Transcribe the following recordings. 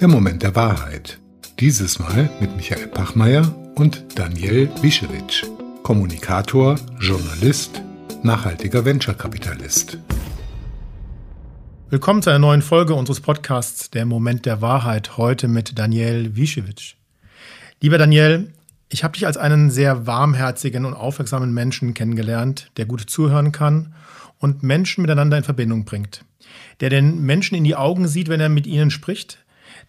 Der Moment der Wahrheit. Dieses Mal mit Michael Pachmeier und Daniel Wischewitsch, Kommunikator, Journalist, nachhaltiger Venture-Kapitalist. Willkommen zu einer neuen Folge unseres Podcasts Der Moment der Wahrheit, heute mit Daniel Wischewitsch. Lieber Daniel, ich habe dich als einen sehr warmherzigen und aufmerksamen Menschen kennengelernt, der gut zuhören kann und Menschen miteinander in Verbindung bringt. Der den Menschen in die Augen sieht, wenn er mit ihnen spricht,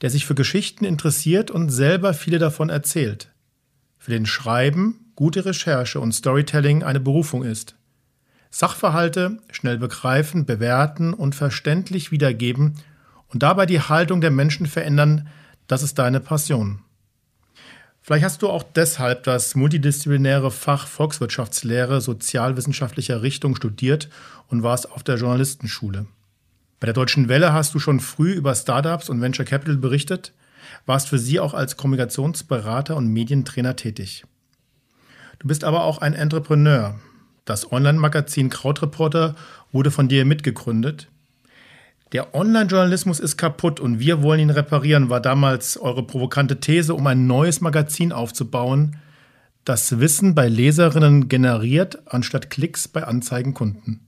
der sich für Geschichten interessiert und selber viele davon erzählt. Für den Schreiben, gute Recherche und Storytelling eine Berufung ist. Sachverhalte schnell begreifen, bewerten und verständlich wiedergeben und dabei die Haltung der Menschen verändern, das ist deine Passion. Vielleicht hast du auch deshalb das multidisziplinäre Fach Volkswirtschaftslehre sozialwissenschaftlicher Richtung studiert und warst auf der Journalistenschule. Bei der Deutschen Welle hast du schon früh über Startups und Venture Capital berichtet, warst für sie auch als Kommunikationsberater und Medientrainer tätig. Du bist aber auch ein Entrepreneur. Das Online-Magazin Krautreporter wurde von dir mitgegründet. Der Online-Journalismus ist kaputt und wir wollen ihn reparieren, war damals eure provokante These, um ein neues Magazin aufzubauen, das Wissen bei Leserinnen generiert, anstatt Klicks bei Anzeigenkunden.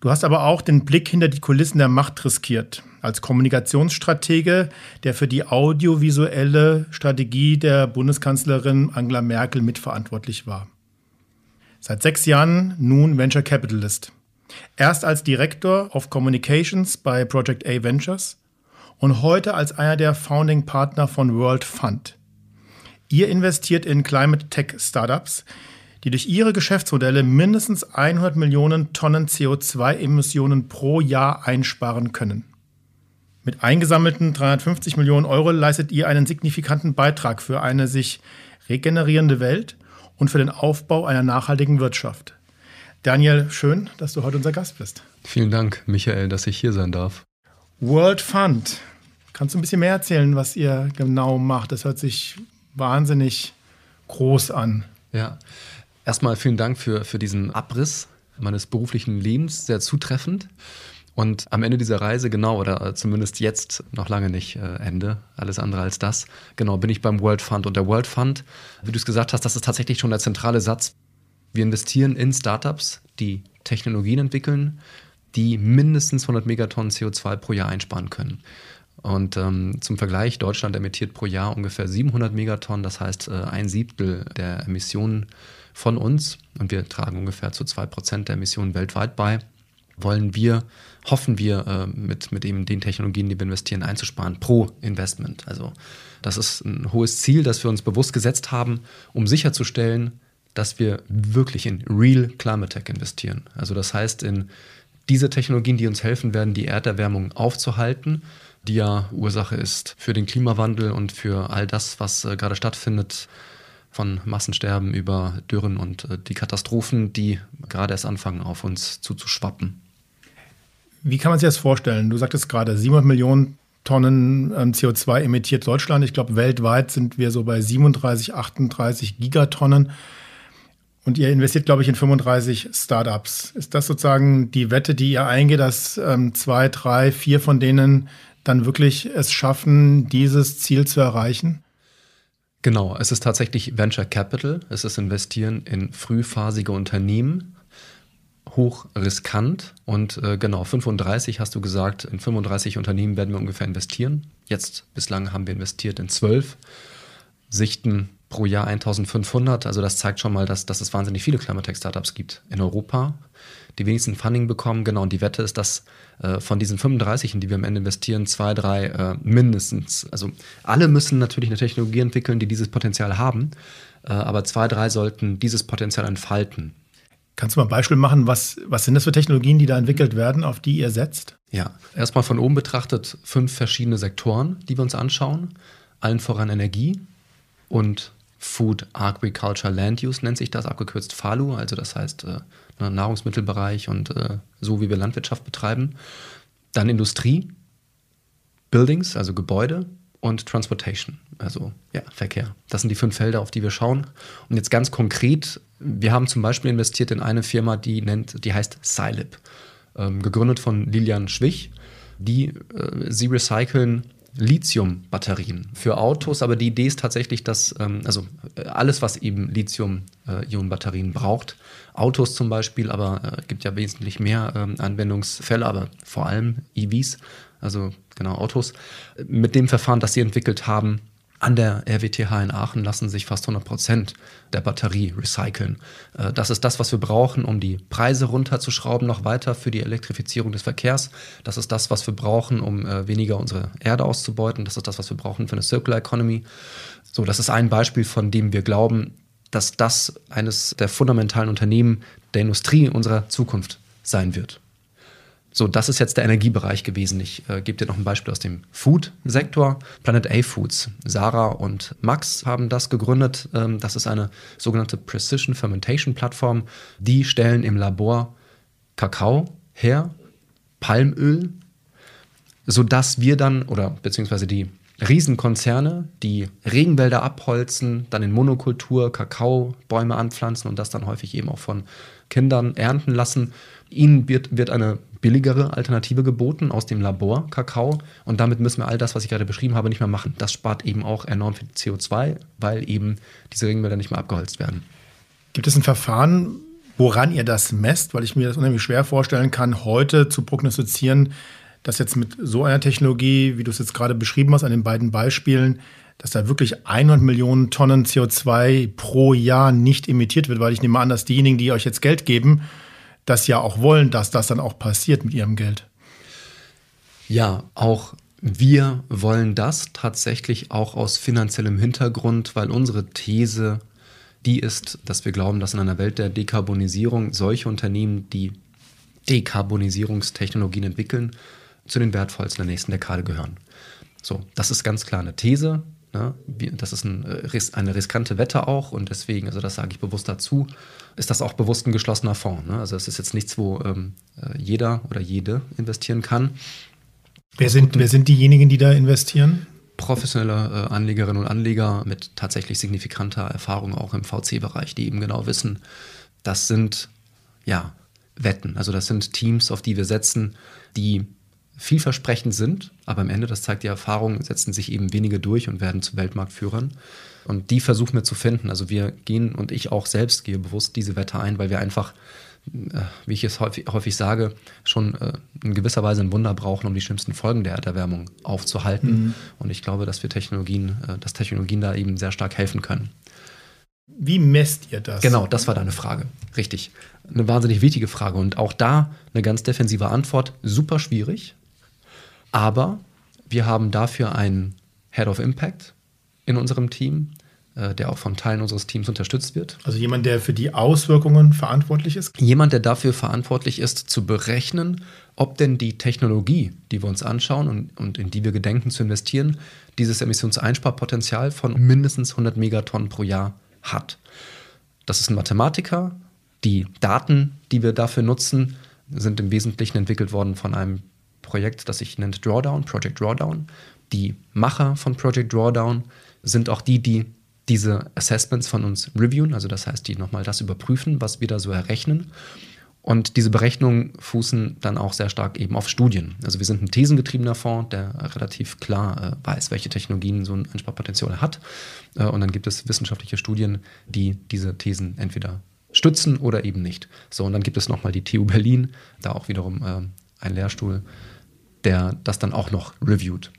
Du hast aber auch den Blick hinter die Kulissen der Macht riskiert. Als Kommunikationsstratege, der für die audiovisuelle Strategie der Bundeskanzlerin Angela Merkel mitverantwortlich war. Seit sechs Jahren nun Venture Capitalist. Erst als Direktor of Communications bei Project A Ventures und heute als einer der Founding Partner von World Fund. Ihr investiert in Climate Tech Startups, die durch ihre Geschäftsmodelle mindestens 100 Millionen Tonnen CO2-Emissionen pro Jahr einsparen können. Mit eingesammelten 350 Millionen Euro leistet ihr einen signifikanten Beitrag für eine sich regenerierende Welt und für den Aufbau einer nachhaltigen Wirtschaft. Daniel, schön, dass du heute unser Gast bist. Vielen Dank, Michael, dass ich hier sein darf. World Fund. Kannst du ein bisschen mehr erzählen, was ihr genau macht? Das hört sich wahnsinnig groß an. Ja, Erstmal vielen Dank für, für diesen Abriss meines beruflichen Lebens, sehr zutreffend. Und am Ende dieser Reise, genau, oder zumindest jetzt noch lange nicht äh, Ende, alles andere als das, genau, bin ich beim World Fund. Und der World Fund, wie du es gesagt hast, das ist tatsächlich schon der zentrale Satz. Wir investieren in Startups, die Technologien entwickeln, die mindestens 100 Megatonnen CO2 pro Jahr einsparen können. Und ähm, zum Vergleich, Deutschland emittiert pro Jahr ungefähr 700 Megatonnen, das heißt äh, ein Siebtel der Emissionen von uns, und wir tragen ungefähr zu zwei Prozent der Emissionen weltweit bei, wollen wir, hoffen wir, äh, mit, mit eben den Technologien, die wir investieren, einzusparen pro Investment. Also das ist ein hohes Ziel, das wir uns bewusst gesetzt haben, um sicherzustellen, dass wir wirklich in Real Climate Tech investieren. Also das heißt in diese Technologien, die uns helfen werden, die Erderwärmung aufzuhalten, die ja Ursache ist für den Klimawandel und für all das, was äh, gerade stattfindet, von Massensterben über Dürren und äh, die Katastrophen, die gerade erst anfangen, auf uns zuzuschwappen. Wie kann man sich das vorstellen? Du sagtest gerade, 700 Millionen Tonnen ähm, CO2 emittiert Deutschland. Ich glaube, weltweit sind wir so bei 37, 38 Gigatonnen. Und ihr investiert, glaube ich, in 35 Startups. Ist das sozusagen die Wette, die ihr eingeht, dass ähm, zwei, drei, vier von denen dann wirklich es schaffen, dieses Ziel zu erreichen? Genau, es ist tatsächlich Venture Capital. Es ist Investieren in frühphasige Unternehmen. Hoch riskant und äh, genau 35 hast du gesagt, in 35 Unternehmen werden wir ungefähr investieren. Jetzt bislang haben wir investiert in 12, sichten pro Jahr 1500. Also das zeigt schon mal, dass, dass es wahnsinnig viele Climate Tech Startups gibt in Europa die wenigsten Funding bekommen. Genau, und die Wette ist, dass äh, von diesen 35, in die wir am Ende investieren, zwei, drei äh, mindestens, also alle müssen natürlich eine Technologie entwickeln, die dieses Potenzial haben, äh, aber zwei, drei sollten dieses Potenzial entfalten. Kannst du mal ein Beispiel machen, was, was sind das für Technologien, die da entwickelt werden, auf die ihr setzt? Ja, erstmal von oben betrachtet fünf verschiedene Sektoren, die wir uns anschauen. Allen voran Energie und Food Agriculture Land Use nennt sich das, abgekürzt FALU, also das heißt äh, ne, Nahrungsmittelbereich und äh, so, wie wir Landwirtschaft betreiben. Dann Industrie, Buildings, also Gebäude und Transportation, also ja, Verkehr. Das sind die fünf Felder, auf die wir schauen. Und jetzt ganz konkret, wir haben zum Beispiel investiert in eine Firma, die nennt, die heißt Scilib. ähm, gegründet von Lilian Schwich. Die, äh, sie recyceln Lithium-Batterien für Autos, aber die Idee ist tatsächlich, dass ähm, also äh, alles, was eben Lithium-Ionen-Batterien braucht, Autos zum Beispiel, aber es äh, gibt ja wesentlich mehr ähm, Anwendungsfälle, aber vor allem EVs, also genau Autos, mit dem Verfahren, das sie entwickelt haben, an der RWTH in Aachen lassen sich fast 100 Prozent der Batterie recyceln. Äh, das ist das, was wir brauchen, um die Preise runterzuschrauben, noch weiter für die Elektrifizierung des Verkehrs. Das ist das, was wir brauchen, um äh, weniger unsere Erde auszubeuten. Das ist das, was wir brauchen für eine Circular Economy. So, das ist ein Beispiel, von dem wir glauben, dass das eines der fundamentalen Unternehmen der Industrie unserer Zukunft sein wird. So, das ist jetzt der Energiebereich gewesen. Ich äh, gebe dir noch ein Beispiel aus dem Food-Sektor. Planet A Foods. Sarah und Max haben das gegründet. Ähm, das ist eine sogenannte Precision Fermentation Plattform. Die stellen im Labor Kakao her, Palmöl, sodass wir dann, oder beziehungsweise die Riesenkonzerne, die Regenwälder abholzen, dann in Monokultur Kakaobäume anpflanzen und das dann häufig eben auch von Kindern ernten lassen. Ihnen wird, wird eine billigere Alternative geboten aus dem Labor Kakao und damit müssen wir all das, was ich gerade beschrieben habe, nicht mehr machen. Das spart eben auch enorm viel CO2, weil eben diese Regenwälder nicht mehr abgeholzt werden. Gibt es ein Verfahren, woran ihr das messt? Weil ich mir das unheimlich schwer vorstellen kann, heute zu prognostizieren, dass jetzt mit so einer Technologie, wie du es jetzt gerade beschrieben hast, an den beiden Beispielen, dass da wirklich 100 Millionen Tonnen CO2 pro Jahr nicht emittiert wird, weil ich nehme an, dass diejenigen, die euch jetzt Geld geben, das ja auch wollen, dass das dann auch passiert mit ihrem Geld. Ja, auch wir wollen das tatsächlich auch aus finanziellem Hintergrund, weil unsere These die ist, dass wir glauben, dass in einer Welt der Dekarbonisierung solche Unternehmen, die Dekarbonisierungstechnologien entwickeln, zu den wertvollsten der nächsten Dekade gehören. So, das ist ganz klar eine These. Ne? Das ist ein, äh, eine riskante Wette auch und deswegen, also das sage ich bewusst dazu, ist das auch bewusst ein geschlossener Fonds. Ne? Also es ist jetzt nichts, wo ähm, äh, jeder oder jede investieren kann. Wer sind, wer sind diejenigen, die da investieren? Professionelle äh, Anlegerinnen und Anleger mit tatsächlich signifikanter Erfahrung auch im VC-Bereich, die eben genau wissen, das sind ja Wetten. Also das sind Teams, auf die wir setzen, die vielversprechend sind, aber am Ende, das zeigt die Erfahrung, setzen sich eben wenige durch und werden zu Weltmarktführern. Und die versuchen wir zu finden. Also wir gehen und ich auch selbst gehe bewusst diese Wette ein, weil wir einfach, äh, wie ich es häufig, häufig sage, schon äh, in gewisser Weise ein Wunder brauchen, um die schlimmsten Folgen der Erderwärmung aufzuhalten. Mhm. Und ich glaube, dass wir Technologien, äh, dass Technologien da eben sehr stark helfen können. Wie messt ihr das? Genau, das war deine Frage. Richtig. Eine wahnsinnig wichtige Frage. Und auch da eine ganz defensive Antwort. Super schwierig. Aber wir haben dafür einen Head of Impact in unserem Team, äh, der auch von Teilen unseres Teams unterstützt wird. Also jemand, der für die Auswirkungen verantwortlich ist? Jemand, der dafür verantwortlich ist, zu berechnen, ob denn die Technologie, die wir uns anschauen und, und in die wir gedenken zu investieren, dieses Emissionseinsparpotenzial von mindestens 100 Megatonnen pro Jahr hat. Das ist ein Mathematiker. Die Daten, die wir dafür nutzen, sind im Wesentlichen entwickelt worden von einem Projekt, das sich nennt Drawdown, Project Drawdown. Die Macher von Project Drawdown sind auch die, die diese Assessments von uns reviewen, also das heißt, die nochmal das überprüfen, was wir da so errechnen. Und diese Berechnungen fußen dann auch sehr stark eben auf Studien. Also wir sind ein thesengetriebener Fonds, der relativ klar äh, weiß, welche Technologien so ein Einsparpotenzial hat. Äh, und dann gibt es wissenschaftliche Studien, die diese Thesen entweder stützen oder eben nicht. So, und dann gibt es nochmal die TU Berlin, da auch wiederum äh, ein Lehrstuhl, der das dann auch noch reviewt.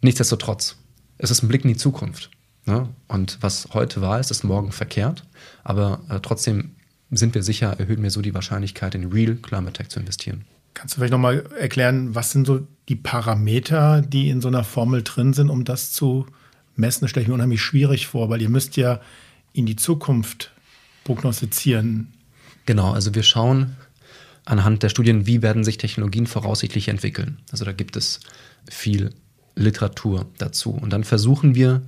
Nichtsdestotrotz, es ist ein Blick in die Zukunft. Ne? Und was heute wahr ist, ist morgen verkehrt. Aber äh, trotzdem sind wir sicher, erhöhen wir so die Wahrscheinlichkeit, in Real Climate Tech zu investieren. Kannst du vielleicht nochmal erklären, was sind so die Parameter, die in so einer Formel drin sind, um das zu messen? Das stelle ich mir unheimlich schwierig vor, weil ihr müsst ja in die Zukunft prognostizieren. Genau, also wir schauen anhand der Studien, wie werden sich Technologien voraussichtlich entwickeln. Also da gibt es viel Literatur dazu. Und dann versuchen wir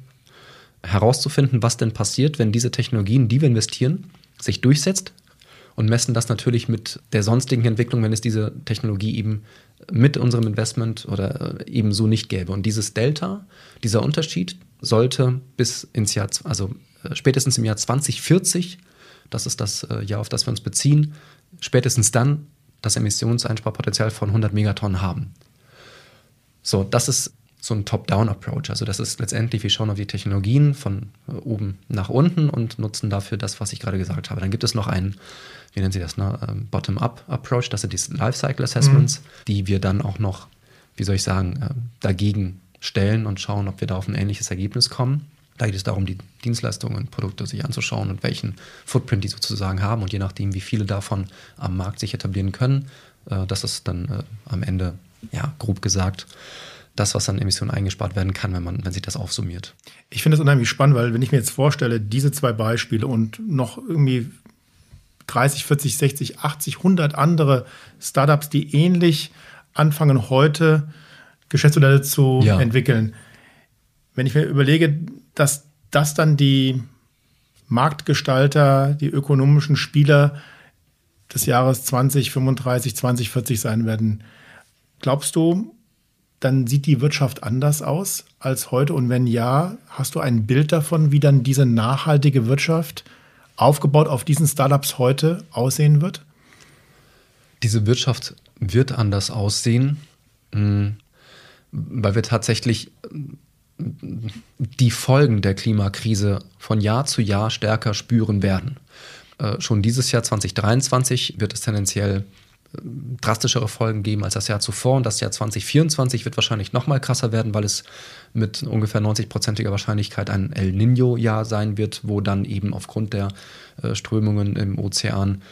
herauszufinden, was denn passiert, wenn diese Technologien, die wir investieren, sich durchsetzt und messen das natürlich mit der sonstigen Entwicklung, wenn es diese Technologie eben mit unserem Investment oder äh, eben so nicht gäbe. Und dieses Delta, dieser Unterschied sollte bis ins Jahr, also äh, spätestens im Jahr 2040, das ist das äh, Jahr, auf das wir uns beziehen, spätestens dann das Emissionseinsparpotenzial von 100 Megatonnen haben. So, das ist so ein Top-Down-Approach. Also das ist letztendlich, wir schauen auf die Technologien von äh, oben nach unten und nutzen dafür das, was ich gerade gesagt habe. Dann gibt es noch einen, wie nennen Sie das, ne? Ähm, Bottom-up-Approach, das sind die Lifecycle-Assessments, mhm. die wir dann auch noch, wie soll ich sagen, äh, dagegen stellen und schauen, ob wir da auf ein ähnliches Ergebnis kommen. Da geht es darum, die Dienstleistungen und Produkte sich anzuschauen und welchen Footprint die sozusagen haben. Und je nachdem, wie viele davon am Markt sich etablieren können, äh, das ist dann äh, am Ende, ja, grob gesagt, das, was an Emissionen eingespart werden kann, wenn man, wenn sich das aufsummiert. Ich finde das unheimlich spannend, weil wenn ich mir jetzt vorstelle, diese zwei Beispiele und noch irgendwie 30, 40, 60, 80, 100 andere Startups, die ähnlich anfangen heute Geschäftsmodelle zu ja. entwickeln. Wenn ich mir überlege, dass das dann die Marktgestalter, die ökonomischen Spieler des Jahres 2035, 2040 sein werden, glaubst du, dann sieht die Wirtschaft anders aus als heute? Und wenn ja, hast du ein Bild davon, wie dann diese nachhaltige Wirtschaft aufgebaut auf diesen Startups heute aussehen wird? Diese Wirtschaft wird anders aussehen, hm, weil wir tatsächlich die Folgen der Klimakrise von Jahr zu Jahr stärker spüren werden. Äh, schon dieses Jahr 2023 wird es tendenziell drastischere Folgen geben als das Jahr zuvor. Und das Jahr 2024 wird wahrscheinlich noch mal krasser werden, weil es mit ungefähr 90-prozentiger Wahrscheinlichkeit ein El Nino-Jahr sein wird, wo dann eben aufgrund der äh, Strömungen im Ozean äh,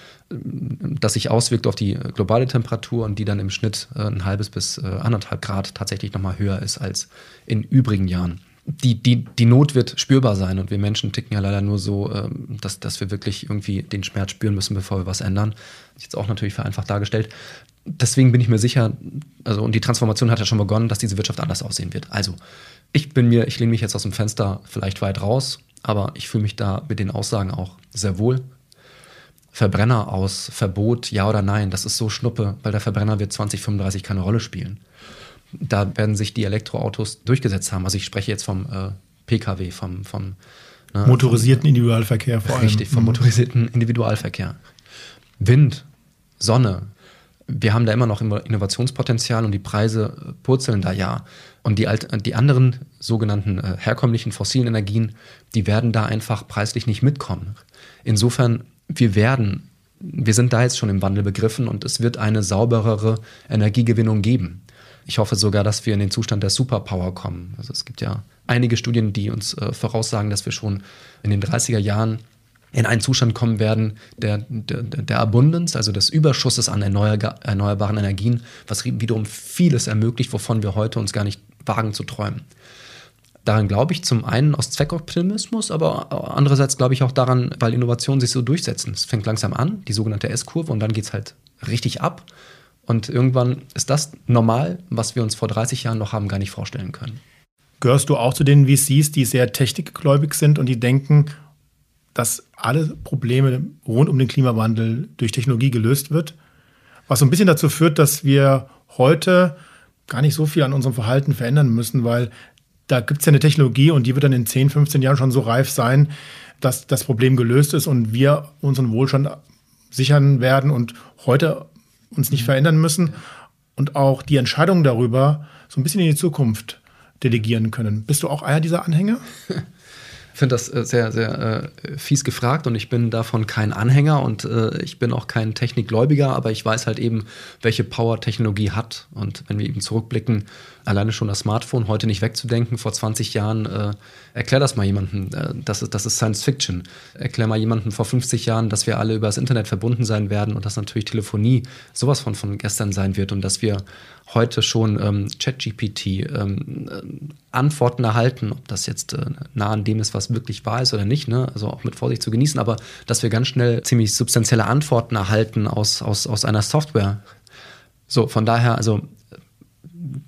das sich auswirkt auf die globale Temperatur und die dann im Schnitt äh, ein halbes bis äh, anderthalb Grad tatsächlich noch mal höher ist als in übrigen Jahren die, die, die Not wird spürbar sein und wir Menschen ticken ja leider nur so, ähm, dass, dass wir wirklich irgendwie den Schmerz spüren müssen, bevor wir was ändern. Jetzt auch natürlich vereinfacht dargestellt. Deswegen bin ich mir sicher, also und die Transformation hat ja schon begonnen, dass diese Wirtschaft anders aussehen wird. Also, ich bin mir, ich lehne mich jetzt aus dem Fenster vielleicht weit raus, aber ich fühle mich da mit den Aussagen auch sehr wohl. Verbrenner aus, Verbot, ja oder nein, das ist so Schnuppe, weil der Verbrenner wird 2035 keine Rolle spielen da werden sich die Elektroautos durchgesetzt haben. Also ich spreche jetzt vom äh, Pkw, vom, vom ne, motorisierten vom, Individualverkehr vor allem. Richtig, vom mhm. motorisierten Individualverkehr. Wind, Sonne. Wir haben da immer noch Innovationspotenzial und die Preise purzeln da ja. Und die, alt, die anderen sogenannten äh, herkömmlichen fossilen Energien, die werden da einfach preislich nicht mitkommen. Insofern, wir werden, wir sind da jetzt schon im Wandel begriffen und es wird eine sauberere Energiegewinnung geben. Ich hoffe sogar, dass wir in den Zustand der Superpower kommen. Also es gibt ja einige Studien, die uns äh, voraussagen, dass wir schon in den 30er Jahren in einen Zustand kommen werden der, der, der Abundance, also des Überschusses an erneuerbaren Energien, was wiederum vieles ermöglicht, wovon wir heute uns gar nicht wagen zu träumen. Daran glaube ich zum einen aus Zweckoptimismus, aber andererseits glaube ich auch daran, weil Innovationen sich so durchsetzen. Es fängt langsam an, die sogenannte S-Kurve, und dann geht es halt richtig ab. Und irgendwann ist das normal, was wir uns vor 30 Jahren noch haben gar nicht vorstellen können. Gehörst du auch zu den VCs, die sehr technikgläubig sind und die denken, dass alle Probleme rund um den Klimawandel durch Technologie gelöst wird? Was so ein bisschen dazu führt, dass wir heute gar nicht so viel an unserem Verhalten verändern müssen, weil da gibt es ja eine Technologie und die wird dann in 10, 15 Jahren schon so reif sein, dass das Problem gelöst ist und wir unseren Wohlstand sichern werden und heute uns nicht verändern müssen und auch die Entscheidung darüber so ein bisschen in die Zukunft delegieren können. Bist du auch einer dieser Anhänger? Ich finde das äh, sehr, sehr äh, fies gefragt und ich bin davon kein Anhänger und äh, ich bin auch kein Technikgläubiger, aber ich weiß halt eben, welche Power Technologie hat. Und wenn wir eben zurückblicken, alleine schon das Smartphone heute nicht wegzudenken, vor 20 Jahren, äh, erklär das mal jemandem, äh, das, ist, das ist Science Fiction. Erklär mal jemandem vor 50 Jahren, dass wir alle über das Internet verbunden sein werden und dass natürlich Telefonie sowas von, von gestern sein wird und dass wir heute schon ähm, ChatGPT ähm, äh, Antworten erhalten, ob das jetzt äh, nah an dem ist, was wirklich wahr ist oder nicht, ne? also auch mit Vorsicht zu genießen, aber dass wir ganz schnell ziemlich substanzielle Antworten erhalten aus, aus, aus einer Software. So, von daher, also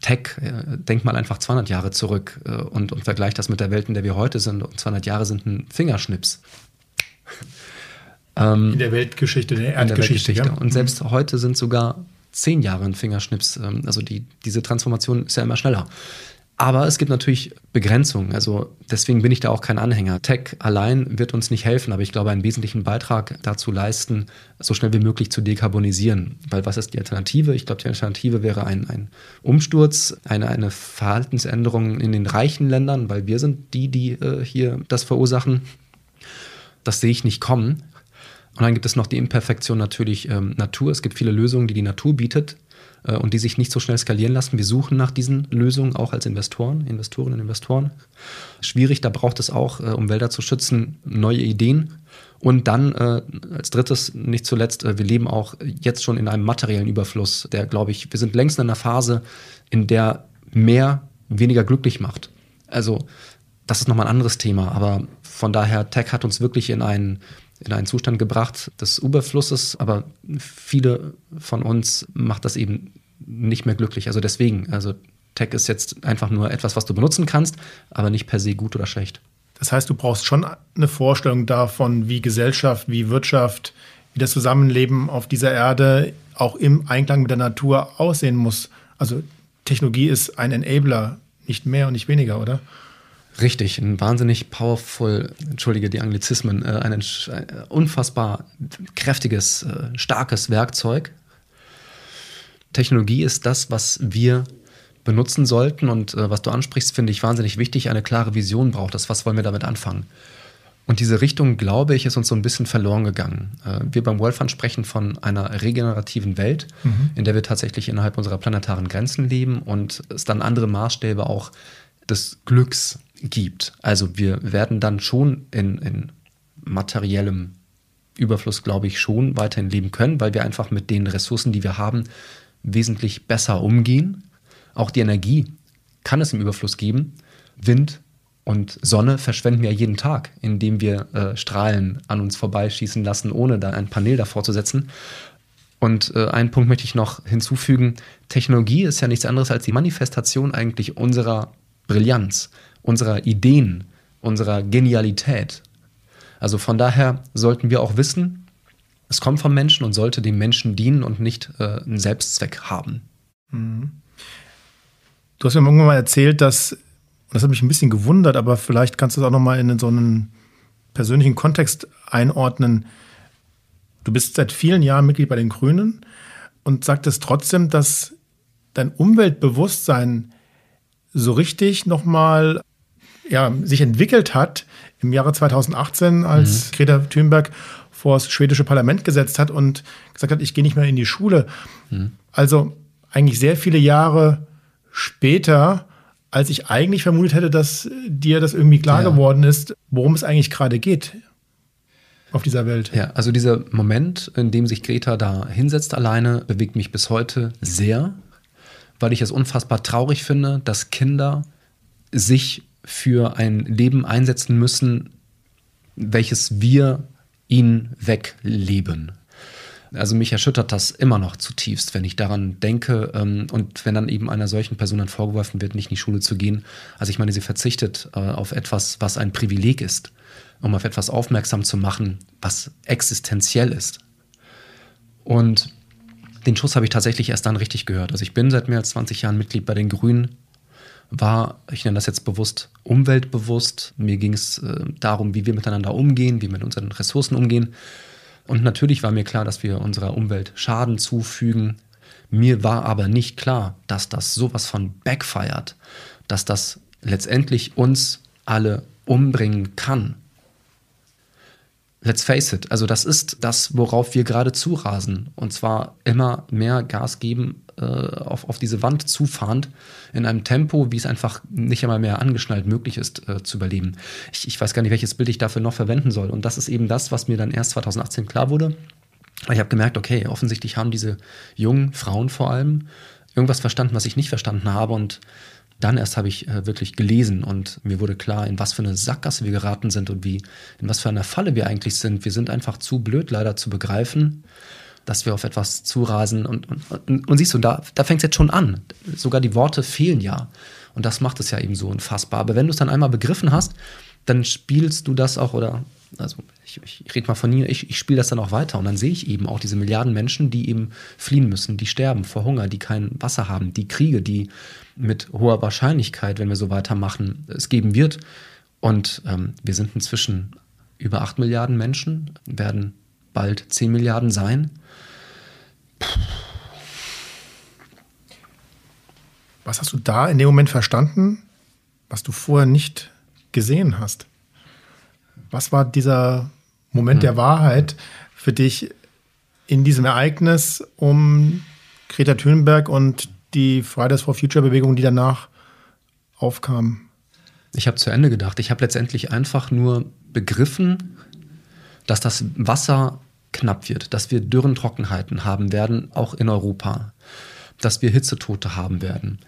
Tech, äh, denk mal einfach 200 Jahre zurück äh, und, und vergleich das mit der Welt, in der wir heute sind. Und 200 Jahre sind ein Fingerschnips. in der Weltgeschichte, der Erdgeschichte. Der Weltgeschichte. Ja. Und selbst heute sind sogar zehn Jahre ein Fingerschnips. Ähm, also die, diese Transformation ist ja immer schneller. Aber es gibt natürlich Begrenzungen. Also deswegen bin ich da auch kein Anhänger. Tech allein wird uns nicht helfen, aber ich glaube, einen wesentlichen Beitrag dazu leisten, so schnell wie möglich zu dekarbonisieren. Weil was ist die Alternative? Ich glaube, die Alternative wäre ein, ein Umsturz, eine, eine Verhaltensänderung in den reichen Ländern, weil wir sind die, die äh, hier das verursachen. Das sehe ich nicht kommen. Und dann gibt es noch die Imperfektion natürlich ähm, Natur. Es gibt viele Lösungen, die die Natur bietet und die sich nicht so schnell skalieren lassen. Wir suchen nach diesen Lösungen auch als Investoren, Investorinnen und Investoren. Schwierig, da braucht es auch, äh, um Wälder zu schützen, neue Ideen. Und dann äh, als drittes, nicht zuletzt, äh, wir leben auch jetzt schon in einem materiellen Überfluss, der, glaube ich, wir sind längst in einer Phase, in der mehr weniger glücklich macht. Also das ist nochmal ein anderes Thema, aber von daher, Tech hat uns wirklich in einen in einen Zustand gebracht des Überflusses, aber viele von uns macht das eben nicht mehr glücklich. Also deswegen, also Tech ist jetzt einfach nur etwas, was du benutzen kannst, aber nicht per se gut oder schlecht. Das heißt, du brauchst schon eine Vorstellung davon, wie Gesellschaft, wie Wirtschaft, wie das Zusammenleben auf dieser Erde auch im Einklang mit der Natur aussehen muss. Also Technologie ist ein Enabler, nicht mehr und nicht weniger, oder? Richtig, ein wahnsinnig powerful, entschuldige die Anglizismen, äh, ein, ein unfassbar kräftiges, äh, starkes Werkzeug. Technologie ist das, was wir benutzen sollten und äh, was du ansprichst, finde ich wahnsinnig wichtig. Eine klare Vision braucht das. Was wollen wir damit anfangen? Und diese Richtung, glaube ich, ist uns so ein bisschen verloren gegangen. Äh, wir beim World Fund sprechen von einer regenerativen Welt, mhm. in der wir tatsächlich innerhalb unserer planetaren Grenzen leben und es dann andere Maßstäbe auch des Glücks gibt. Also wir werden dann schon in, in materiellem Überfluss, glaube ich, schon weiterhin leben können, weil wir einfach mit den Ressourcen, die wir haben, wesentlich besser umgehen. Auch die Energie kann es im Überfluss geben. Wind und Sonne verschwenden wir jeden Tag, indem wir äh, Strahlen an uns vorbeischießen lassen, ohne da ein Panel davor zu setzen. Und äh, einen Punkt möchte ich noch hinzufügen. Technologie ist ja nichts anderes als die Manifestation eigentlich unserer Brillanz unserer Ideen, unserer Genialität. Also von daher sollten wir auch wissen, es kommt vom Menschen und sollte dem Menschen dienen und nicht äh, einen Selbstzweck haben. Mhm. Du hast mir irgendwann mal erzählt, dass, das hat mich ein bisschen gewundert, aber vielleicht kannst du es auch nochmal in so einen persönlichen Kontext einordnen. Du bist seit vielen Jahren Mitglied bei den Grünen und sagtest trotzdem, dass dein Umweltbewusstsein so richtig nochmal ja, sich entwickelt hat im Jahre 2018, als mhm. Greta Thunberg vor das schwedische Parlament gesetzt hat und gesagt hat, ich gehe nicht mehr in die Schule. Mhm. Also eigentlich sehr viele Jahre später, als ich eigentlich vermutet hätte, dass dir das irgendwie klar ja. geworden ist, worum es eigentlich gerade geht auf dieser Welt. Ja, also dieser Moment, in dem sich Greta da hinsetzt alleine, bewegt mich bis heute sehr, weil ich es unfassbar traurig finde, dass Kinder sich für ein Leben einsetzen müssen, welches wir ihnen wegleben. Also mich erschüttert das immer noch zutiefst, wenn ich daran denke ähm, und wenn dann eben einer solchen Person dann vorgeworfen wird, nicht in die Schule zu gehen. Also ich meine, sie verzichtet äh, auf etwas, was ein Privileg ist, um auf etwas aufmerksam zu machen, was existenziell ist. Und den Schuss habe ich tatsächlich erst dann richtig gehört. Also ich bin seit mehr als 20 Jahren Mitglied bei den Grünen war, ich nenne das jetzt bewusst, umweltbewusst. Mir ging es äh, darum, wie wir miteinander umgehen, wie wir mit unseren Ressourcen umgehen. Und natürlich war mir klar, dass wir unserer Umwelt Schaden zufügen. Mir war aber nicht klar, dass das sowas von backfeiert, dass das letztendlich uns alle umbringen kann. Let's face it, also das ist das, worauf wir gerade zurasen. Und zwar immer mehr Gas geben, äh, auf, auf diese Wand zufahrend, in einem Tempo, wie es einfach nicht einmal mehr angeschnallt möglich ist, äh, zu überleben. Ich, ich weiß gar nicht, welches Bild ich dafür noch verwenden soll. Und das ist eben das, was mir dann erst 2018 klar wurde. Ich habe gemerkt, okay, offensichtlich haben diese jungen Frauen vor allem irgendwas verstanden, was ich nicht verstanden habe. Und dann erst habe ich äh, wirklich gelesen und mir wurde klar, in was für eine Sackgasse wir geraten sind und wie, in was für einer Falle wir eigentlich sind. Wir sind einfach zu blöd, leider zu begreifen, dass wir auf etwas zurasen. Und, und, und, und siehst du, da, da fängt es jetzt schon an. Sogar die Worte fehlen ja. Und das macht es ja eben so unfassbar. Aber wenn du es dann einmal begriffen hast, dann spielst du das auch oder also ich, ich rede mal von mir, ich, ich spiele das dann auch weiter und dann sehe ich eben auch diese Milliarden Menschen, die eben fliehen müssen, die sterben vor Hunger, die kein Wasser haben, die Kriege, die mit hoher Wahrscheinlichkeit, wenn wir so weitermachen, es geben wird. Und ähm, wir sind inzwischen über 8 Milliarden Menschen, werden bald 10 Milliarden sein. Was hast du da in dem Moment verstanden, was du vorher nicht gesehen hast? Was war dieser Moment hm. der Wahrheit für dich in diesem Ereignis um Greta Thunberg und die Fridays for Future Bewegung, die danach aufkam? Ich habe zu Ende gedacht. Ich habe letztendlich einfach nur begriffen, dass das Wasser knapp wird, dass wir Dürren, Trockenheiten haben werden, auch in Europa, dass wir Hitzetote haben werden.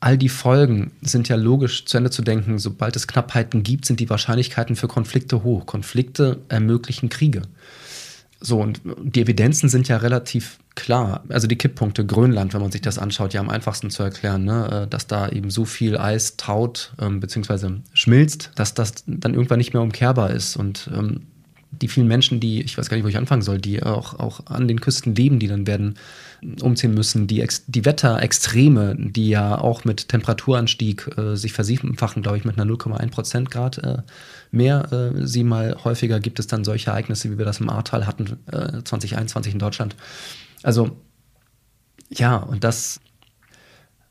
All die Folgen sind ja logisch zu Ende zu denken. Sobald es Knappheiten gibt, sind die Wahrscheinlichkeiten für Konflikte hoch. Konflikte ermöglichen Kriege. So, und die Evidenzen sind ja relativ klar. Also die Kipppunkte, Grönland, wenn man sich das anschaut, ja am einfachsten zu erklären, ne? Äh, dass da eben so viel Eis taut ähm, bzw. schmilzt, dass das dann irgendwann nicht mehr umkehrbar ist. Und ähm, die vielen Menschen, die, ich weiß gar nicht, wo ich anfangen soll, die auch, auch an den Küsten leben, die dann werden umziehen müssen, die, die Wetterextreme, die ja auch mit Temperaturanstieg äh, sich versiebenfachen, glaube ich, mit einer 0,1 Prozent Grad äh, mehr, äh, siebenmal häufiger gibt es dann solche Ereignisse, wie wir das im Ahrtal hatten, äh, 2021 in Deutschland. Also ja, und das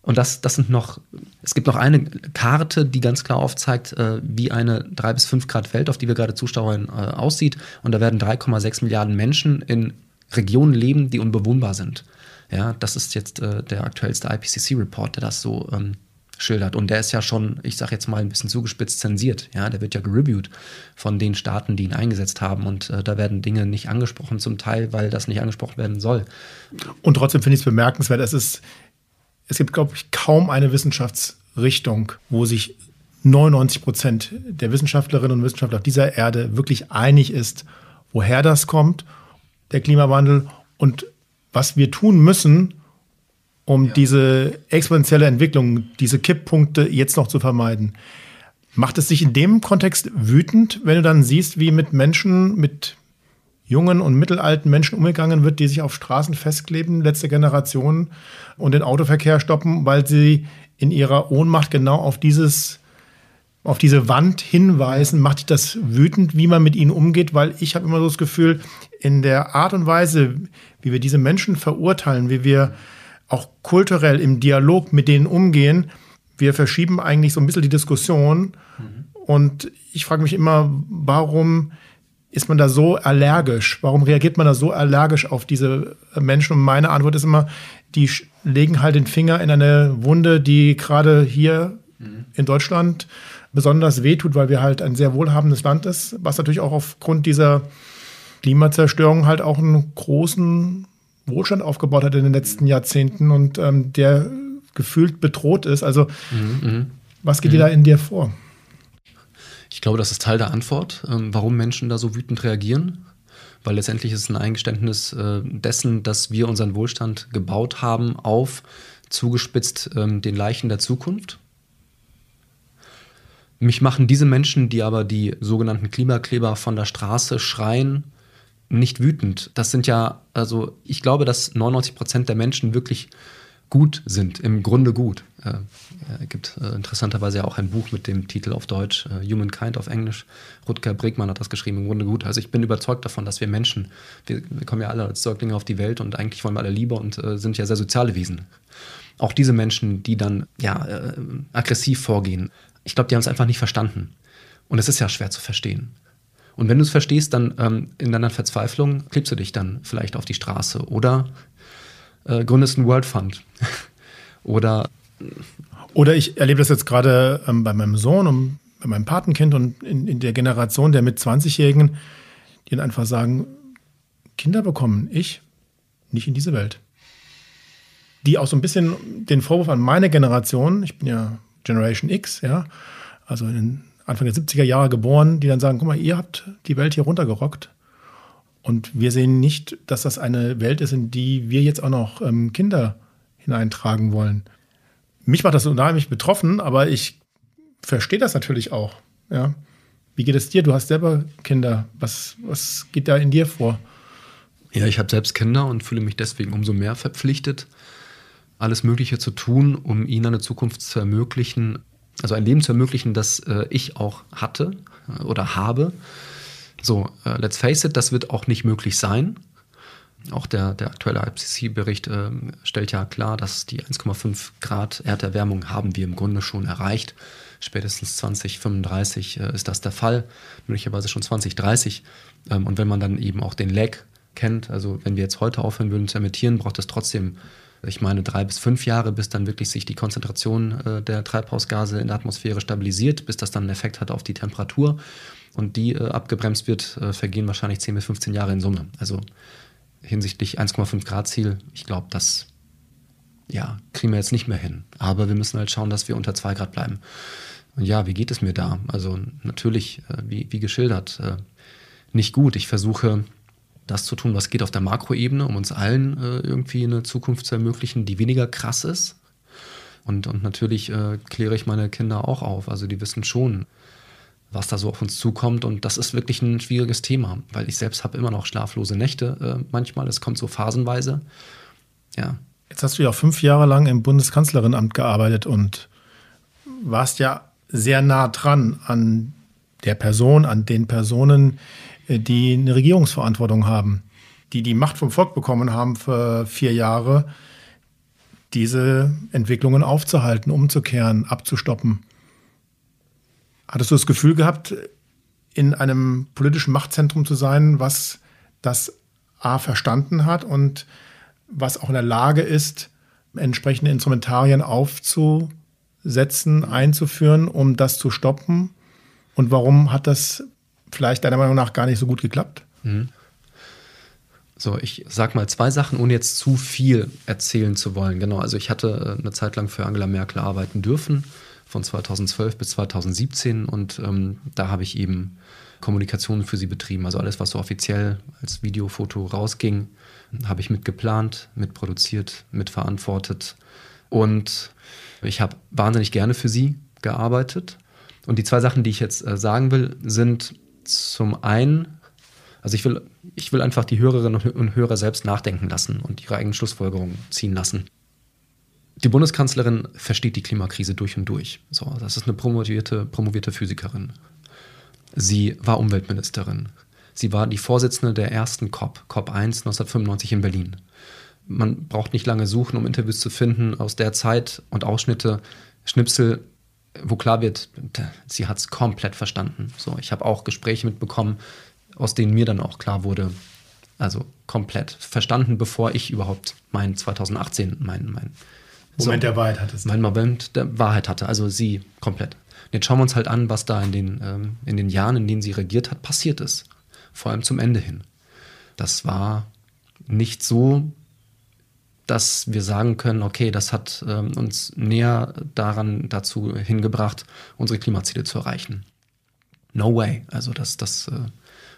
und das, das sind noch, es gibt noch eine Karte, die ganz klar aufzeigt, äh, wie eine 3 bis 5 Grad Welt, auf die wir gerade zusteuern, äh, aussieht. Und da werden 3,6 Milliarden Menschen in Regionen leben, die unbewohnbar sind. Ja, das ist jetzt äh, der aktuellste IPCC-Report, der das so ähm, schildert. Und der ist ja schon, ich sage jetzt mal ein bisschen zugespitzt zensiert. Ja, der wird ja gereviewt von den Staaten, die ihn eingesetzt haben. Und äh, da werden Dinge nicht angesprochen, zum Teil, weil das nicht angesprochen werden soll. Und trotzdem finde ich es bemerkenswert, es ist es gibt, glaube ich, kaum eine Wissenschaftsrichtung, wo sich 99 Prozent der Wissenschaftlerinnen und Wissenschaftler auf dieser Erde wirklich einig ist, woher das kommt, der Klimawandel und was wir tun müssen, um ja. diese exponentielle Entwicklung, diese Kipppunkte jetzt noch zu vermeiden. Macht es dich in dem Kontext wütend, wenn du dann siehst, wie mit Menschen, mit jungen und mittelalten Menschen umgegangen wird, die sich auf Straßen festkleben, letzte Generation, und den Autoverkehr stoppen, weil sie in ihrer Ohnmacht genau auf dieses auf diese Wand hinweisen, macht dich das wütend, wie man mit ihnen umgeht, weil ich habe immer so das Gefühl, in der Art und Weise, wie wir diese Menschen verurteilen, wie wir auch kulturell im Dialog mit denen umgehen, wir verschieben eigentlich so ein bisschen die Diskussion. Mhm. Und ich frage mich immer, warum ist man da so allergisch? Warum reagiert man da so allergisch auf diese Menschen? Und meine Antwort ist immer, die legen halt den Finger in eine Wunde, die gerade hier mhm. in Deutschland besonders wehtut, weil wir halt ein sehr wohlhabendes Land ist, was natürlich auch aufgrund dieser Klimazerstörung halt auch einen großen Wohlstand aufgebaut hat in den letzten Jahrzehnten und ähm, der gefühlt bedroht ist. Also, mhm. mhm. was geht mhm. dir da in dir vor? Ich glaube, das ist Teil der Antwort, ähm, warum Menschen da so wütend reagieren. Weil letztendlich ist es ein Eingeständnis äh, dessen, dass wir unseren Wohlstand gebaut haben auf zugespitzt ähm, den Leichen der Zukunft. Mich machen diese Menschen, die aber die sogenannten Klimakleber von der Straße schreien, nicht wütend. Das sind ja, also ich glaube, dass 99 Prozent der Menschen wirklich gut sind, im Grunde gut. Äh, es gibt äh, interessanterweise ja auch ein Buch mit dem Titel auf Deutsch, äh, Humankind auf Englisch. Rutger Bregmann hat das geschrieben, im Grunde gut. Also ich bin überzeugt davon, dass wir Menschen, wir, wir kommen ja alle als Säuglinge auf die Welt und eigentlich wollen wir alle Liebe und äh, sind ja sehr soziale Wesen. Auch diese Menschen, die dann ja äh, aggressiv vorgehen, ich glaube, die haben es einfach nicht verstanden. Und es ist ja schwer zu verstehen. Und wenn du es verstehst, dann ähm, in deiner Verzweiflung klebst du dich dann vielleicht auf die Straße oder äh, gründest einen World Fund. Oder oder ich erlebe das jetzt gerade ähm, bei meinem Sohn und bei meinem Patenkind und in, in der Generation der mit 20-Jährigen, die dann einfach sagen, Kinder bekommen, ich nicht in diese Welt. Die auch so ein bisschen den Vorwurf an meine Generation, ich bin ja Generation X, ja, also Anfang der 70er Jahre geboren, die dann sagen, guck mal, ihr habt die Welt hier runtergerockt. Und wir sehen nicht, dass das eine Welt ist, in die wir jetzt auch noch ähm, Kinder hineintragen wollen. Mich macht das unheimlich betroffen, aber ich verstehe das natürlich auch. Ja. Wie geht es dir? Du hast selber Kinder. Was, was geht da in dir vor? Ja, ich habe selbst Kinder und fühle mich deswegen umso mehr verpflichtet, alles Mögliche zu tun, um ihnen eine Zukunft zu ermöglichen, also ein Leben zu ermöglichen, das äh, ich auch hatte äh, oder habe. So, äh, let's face it, das wird auch nicht möglich sein. Auch der, der aktuelle IPCC-Bericht äh, stellt ja klar, dass die 1,5 Grad Erderwärmung haben wir im Grunde schon erreicht. Spätestens 2035 äh, ist das der Fall, möglicherweise schon 2030. Ähm, und wenn man dann eben auch den Lag kennt, also wenn wir jetzt heute aufhören würden zu emittieren, braucht es trotzdem, ich meine, drei bis fünf Jahre, bis dann wirklich sich die Konzentration äh, der Treibhausgase in der Atmosphäre stabilisiert, bis das dann einen Effekt hat auf die Temperatur und die äh, abgebremst wird, äh, vergehen wahrscheinlich 10 bis 15 Jahre in Summe. Also hinsichtlich 1,5 Grad Ziel, ich glaube, das ja, kriegen wir jetzt nicht mehr hin. Aber wir müssen halt schauen, dass wir unter 2 Grad bleiben. Und ja, wie geht es mir da? Also natürlich, äh, wie, wie geschildert, äh, nicht gut. Ich versuche das zu tun, was geht auf der Makroebene, um uns allen äh, irgendwie eine Zukunft zu ermöglichen, die weniger krass ist. Und, und natürlich äh, kläre ich meine Kinder auch auf. Also die wissen schon, was da so auf uns zukommt. Und das ist wirklich ein schwieriges Thema, weil ich selbst habe immer noch schlaflose Nächte äh, manchmal. Es kommt so phasenweise. Ja. Jetzt hast du ja fünf Jahre lang im Bundeskanzlerinamt gearbeitet und warst ja sehr nah dran an der Person, an den Personen, äh, die eine Regierungsverantwortung haben, die die Macht vom Volk bekommen haben für vier Jahre, diese Entwicklungen aufzuhalten, umzukehren, abzustoppen. Hattest du das Gefühl gehabt, in einem politischen Machtzentrum zu sein, was das A verstanden hat und was auch in der Lage ist, entsprechende Instrumentarien aufzusetzen, einzuführen, um das zu stoppen? Und warum hat das vielleicht deiner Meinung nach gar nicht so gut geklappt? Mhm. So, ich sag mal zwei Sachen, ohne jetzt zu viel erzählen zu wollen. Genau, also ich hatte äh, eine Zeit lang für Angela Merkel arbeiten dürfen von 2012 bis 2017 und ähm, da habe ich eben Kommunikation für sie betrieben. Also alles, was so offiziell als Videofoto rausging, habe ich mitgeplant, mitproduziert, mitverantwortet und ich habe wahnsinnig gerne für sie gearbeitet. Und die zwei Sachen, die ich jetzt äh, sagen will, sind zum einen, also ich will, ich will einfach die Hörerinnen und Hörer selbst nachdenken lassen und ihre eigenen Schlussfolgerungen ziehen lassen. Die Bundeskanzlerin versteht die Klimakrise durch und durch. So, das ist eine promovierte, promovierte Physikerin. Sie war Umweltministerin. Sie war die Vorsitzende der ersten COP, COP 1 1995 in Berlin. Man braucht nicht lange suchen, um Interviews zu finden aus der Zeit und Ausschnitte, Schnipsel, wo klar wird, sie hat es komplett verstanden. So, ich habe auch Gespräche mitbekommen, aus denen mir dann auch klar wurde, also komplett verstanden, bevor ich überhaupt mein 2018, mein, mein Moment so, der Wahrheit hatte. Mein Moment der Wahrheit hatte, also sie komplett. Jetzt schauen wir uns halt an, was da in den, ähm, in den Jahren, in denen sie regiert hat, passiert ist. Vor allem zum Ende hin. Das war nicht so, dass wir sagen können, okay, das hat ähm, uns näher daran dazu hingebracht, unsere Klimaziele zu erreichen. No way. Also das, das äh,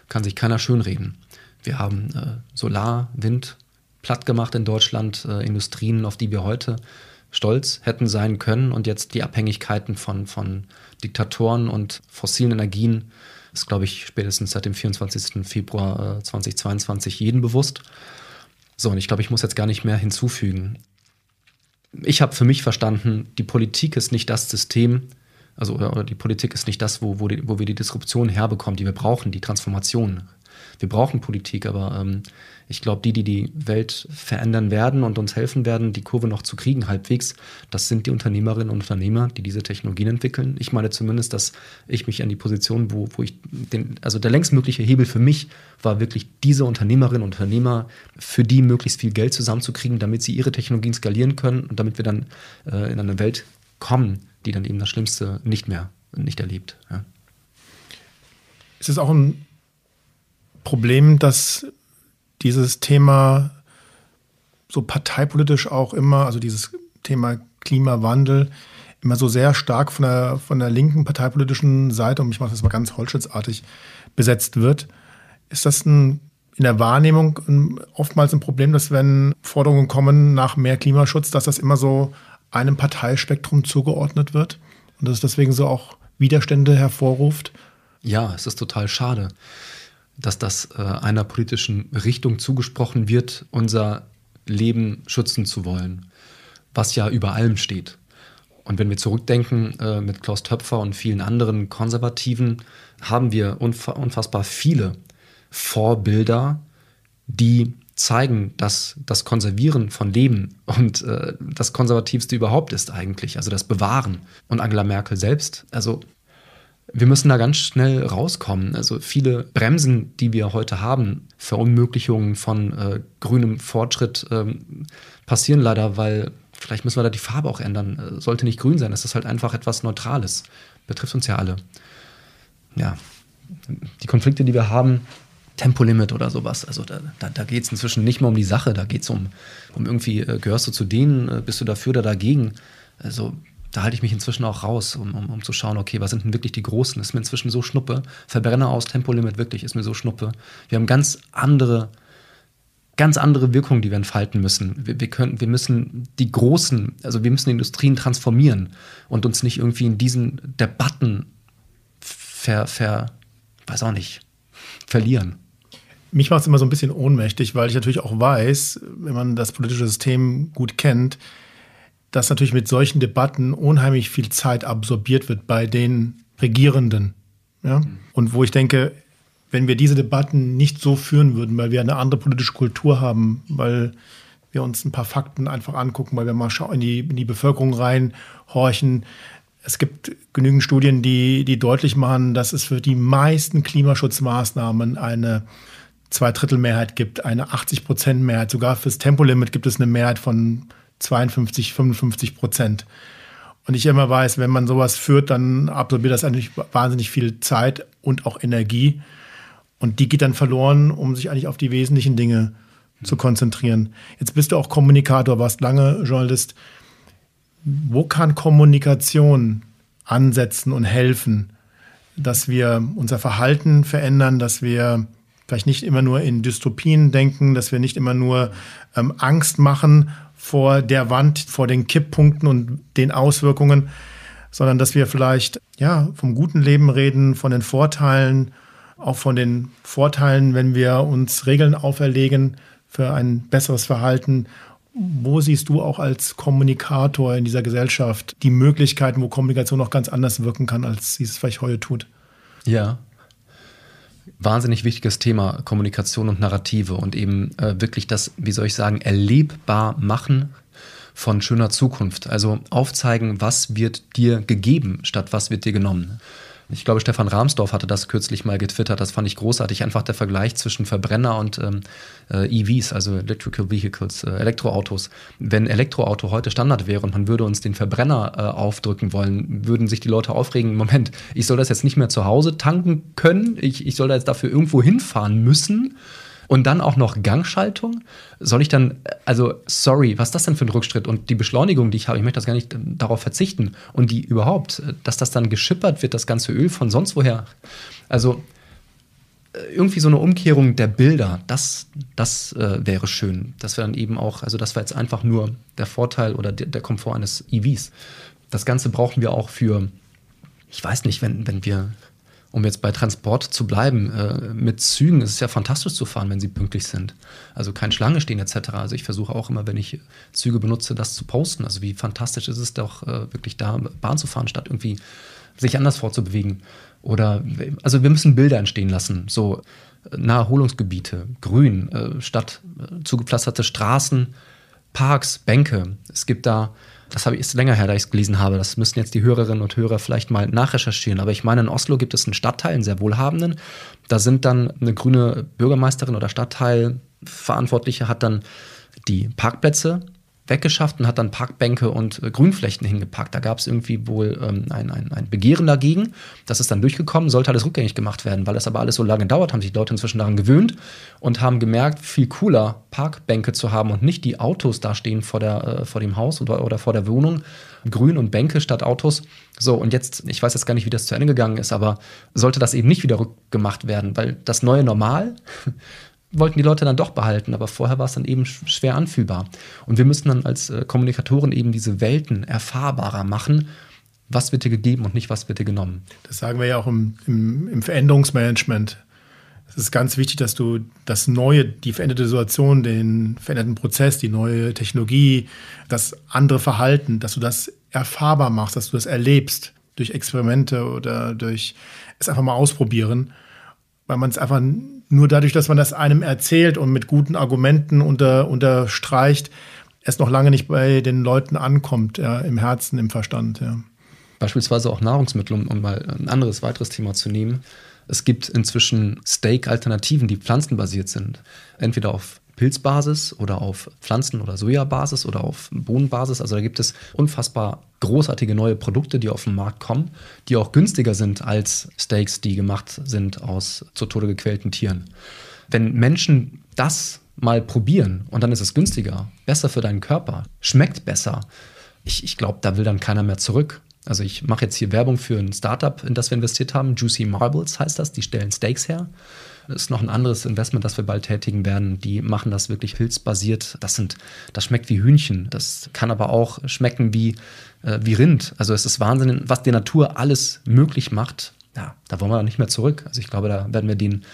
kann sich keiner schönreden. Wir haben äh, Solar, Wind platt gemacht in Deutschland, äh, Industrien, auf die wir heute stolz hätten sein können und jetzt die Abhängigkeiten von, von Diktatoren und fossilen Energien ist, glaube ich, spätestens seit dem 24. Februar äh, 2022 jeden bewusst. So, und ich glaube, ich muss jetzt gar nicht mehr hinzufügen. Ich habe für mich verstanden, die Politik ist nicht das System, also oder die Politik ist nicht das, wo, wo, die, wo wir die Disruption herbekommen, die wir brauchen, die Transformation wir brauchen Politik, aber ähm, ich glaube, die, die die Welt verändern werden und uns helfen werden, die Kurve noch zu kriegen halbwegs, das sind die Unternehmerinnen und Unternehmer, die diese Technologien entwickeln. Ich meine zumindest, dass ich mich an die Position, wo, wo ich den, also der längstmögliche Hebel für mich war wirklich diese Unternehmerinnen und Unternehmer, für die möglichst viel Geld zusammenzukriegen, damit sie ihre Technologien skalieren können und damit wir dann äh, in eine Welt kommen, die dann eben das Schlimmste nicht mehr nicht erlebt. Ja. Ist es auch ein Problem, dass dieses Thema so parteipolitisch auch immer, also dieses Thema Klimawandel, immer so sehr stark von der, von der linken parteipolitischen Seite, und ich mache das mal ganz holzschnittsartig, besetzt wird. Ist das ein, in der Wahrnehmung oftmals ein Problem, dass wenn Forderungen kommen nach mehr Klimaschutz, dass das immer so einem Parteispektrum zugeordnet wird und dass es deswegen so auch Widerstände hervorruft? Ja, es ist total schade, dass das äh, einer politischen Richtung zugesprochen wird, unser Leben schützen zu wollen, was ja über allem steht. Und wenn wir zurückdenken äh, mit Klaus Töpfer und vielen anderen Konservativen, haben wir unfassbar viele Vorbilder, die zeigen, dass das Konservieren von Leben und äh, das Konservativste überhaupt ist eigentlich, also das Bewahren. Und Angela Merkel selbst, also wir müssen da ganz schnell rauskommen. Also viele Bremsen, die wir heute haben, Verunmöglichungen von äh, grünem Fortschritt ähm, passieren leider, weil vielleicht müssen wir da die Farbe auch ändern. Äh, sollte nicht grün sein, es ist halt einfach etwas Neutrales. Betrifft uns ja alle. Ja, die Konflikte, die wir haben, Tempolimit oder sowas. Also da, da, da geht es inzwischen nicht mehr um die Sache, da geht es um, um irgendwie, äh, gehörst du zu denen, äh, bist du dafür oder dagegen. Also da halte ich mich inzwischen auch raus, um, um, um zu schauen, okay, was sind denn wirklich die Großen? Ist mir inzwischen so schnuppe. Verbrenner aus Tempolimit wirklich ist mir so schnuppe. Wir haben ganz andere, ganz andere Wirkungen, die wir entfalten müssen. Wir, wir, können, wir müssen die Großen, also wir müssen Industrien transformieren und uns nicht irgendwie in diesen Debatten ver, ver weiß auch nicht, verlieren mich macht es immer so ein bisschen ohnmächtig, weil ich natürlich auch weiß, wenn man das politische System gut kennt, dass natürlich mit solchen Debatten unheimlich viel Zeit absorbiert wird bei den Regierenden. Ja? Und wo ich denke, wenn wir diese Debatten nicht so führen würden, weil wir eine andere politische Kultur haben, weil wir uns ein paar Fakten einfach angucken, weil wir mal in die, in die Bevölkerung reinhorchen. Es gibt genügend Studien, die, die deutlich machen, dass es für die meisten Klimaschutzmaßnahmen eine Zweidrittelmehrheit gibt, eine 80-Prozent-Mehrheit. Sogar fürs Tempolimit gibt es eine Mehrheit von 52, 55 Prozent. Und ich immer weiß, wenn man sowas führt, dann absorbiert das eigentlich wahnsinnig viel Zeit und auch Energie. Und die geht dann verloren, um sich eigentlich auf die wesentlichen Dinge zu konzentrieren. Jetzt bist du auch Kommunikator, warst lange Journalist. Wo kann Kommunikation ansetzen und helfen, dass wir unser Verhalten verändern, dass wir vielleicht nicht immer nur in Dystopien denken, dass wir nicht immer nur ähm, Angst machen vor der Wand, vor den Kipppunkten und den Auswirkungen, sondern dass wir vielleicht ja vom guten Leben reden, von den Vorteilen, auch von den Vorteilen, wenn wir uns Regeln auferlegen für ein besseres Verhalten. Wo siehst du auch als Kommunikator in dieser Gesellschaft die Möglichkeiten, wo Kommunikation noch ganz anders wirken kann, als sie es vielleicht heute tut? Ja, wahnsinnig wichtiges Thema Kommunikation und Narrative und eben äh, wirklich das, wie soll ich sagen, erlebbar machen von schöner Zukunft. Also aufzeigen, was wird dir gegeben, statt was wird dir genommen. Ich glaube, Stefan Rahmsdorf hatte das kürzlich mal getwittert. Das fand ich großartig. Einfach der Vergleich zwischen Verbrenner und ähm, äh, EVs, also Electrical Vehicles, äh, Elektroautos. Wenn Elektroauto heute Standard wäre und man würde uns den Verbrenner äh, aufdrücken wollen, würden sich die Leute aufregen, Moment, ich soll das jetzt nicht mehr zu Hause tanken können, ich, ich soll da jetzt dafür irgendwo hinfahren müssen und dann auch noch Gangschaltung. Soll ich dann, also sorry, was ist das denn für ein Rückschritt? Und die Beschleunigung, die ich habe, ich möchte das gar nicht darauf verzichten. Und die überhaupt, dass das dann geschippert wird, das ganze Öl von sonst woher. Also äh, irgendwie so eine Umkehrung der Bilder, das, das äh, wäre schön. Das wäre dann eben auch, also das war jetzt einfach nur der Vorteil oder der, der Komfort eines EVs. Das Ganze brauchen wir auch für, ich weiß nicht, wenn, wenn wir um jetzt bei Transport zu bleiben, äh, mit Zügen ist es ja fantastisch zu fahren, wenn sie pünktlich sind. Also kein Schlange stehen etc. Also ich versuche auch immer, wenn ich Züge benutze, das zu posten. Also wie fantastisch ist es doch, äh, wirklich da Bahn zu fahren, statt irgendwie sich anders vorzubewegen. Oder also wir müssen Bilder entstehen lassen. So Naherholungsgebiete, Grün, äh, statt äh, zugepflasterte Straßen, Parks, Bänke. Es gibt da das habe ich, ist länger her, da ich es gelesen habe. Das müssten jetzt die Hörerinnen und Hörer vielleicht mal nachrecherchieren. Aber ich meine, in Oslo gibt es einen Stadtteil, einen sehr wohlhabenden. Da sind dann eine grüne Bürgermeisterin oder Stadtteilverantwortliche hat dann die Parkplätze weggeschafft und hat dann Parkbänke und äh, Grünflächen hingepackt. Da gab es irgendwie wohl ähm, ein, ein, ein Begehren dagegen. Das ist dann durchgekommen, sollte alles rückgängig gemacht werden. Weil das aber alles so lange dauert, haben sich die Leute inzwischen daran gewöhnt und haben gemerkt, viel cooler Parkbänke zu haben und nicht die Autos da stehen vor, der, äh, vor dem Haus oder, oder vor der Wohnung. Grün und Bänke statt Autos. So, und jetzt, ich weiß jetzt gar nicht, wie das zu Ende gegangen ist, aber sollte das eben nicht wieder rückgemacht werden, weil das neue Normal wollten die Leute dann doch behalten, aber vorher war es dann eben schwer anfühlbar. Und wir müssen dann als äh, Kommunikatoren eben diese Welten erfahrbarer machen, was wird dir gegeben und nicht, was wird dir genommen. Das sagen wir ja auch im, im, im Veränderungsmanagement. Es ist ganz wichtig, dass du das Neue, die veränderte Situation, den veränderten Prozess, die neue Technologie, das andere Verhalten, dass du das erfahrbar machst, dass du das erlebst durch Experimente oder durch es einfach mal ausprobieren, weil man es einfach nur dadurch, dass man das einem erzählt und mit guten Argumenten unter, unterstreicht, es noch lange nicht bei den Leuten ankommt, ja, im Herzen, im Verstand. Ja. Beispielsweise auch Nahrungsmittel, um, um mal ein anderes, weiteres Thema zu nehmen. Es gibt inzwischen Steak-Alternativen, die pflanzenbasiert sind. Entweder auf Pilzbasis oder auf Pflanzen- oder Sojabasis oder auf Bohnenbasis. Also da gibt es unfassbar großartige neue Produkte, die auf den Markt kommen, die auch günstiger sind als Steaks, die gemacht sind aus zu Tode gequälten Tieren. Wenn Menschen das mal probieren und dann ist es günstiger, besser für deinen Körper, schmeckt besser, ich, ich glaube, da will dann keiner mehr zurück. Also ich mache jetzt hier Werbung für ein Startup, in das wir investiert haben. Juicy Marbles heißt das. Die stellen Steaks her. Ist noch ein anderes Investment, das wir bald tätigen werden. Die machen das wirklich pilzbasiert. Das sind, das schmeckt wie Hühnchen. Das kann aber auch schmecken wie, äh, wie Rind. Also es ist Wahnsinn, was die Natur alles möglich macht. Ja, da wollen wir nicht mehr zurück. Also ich glaube, da werden wir den,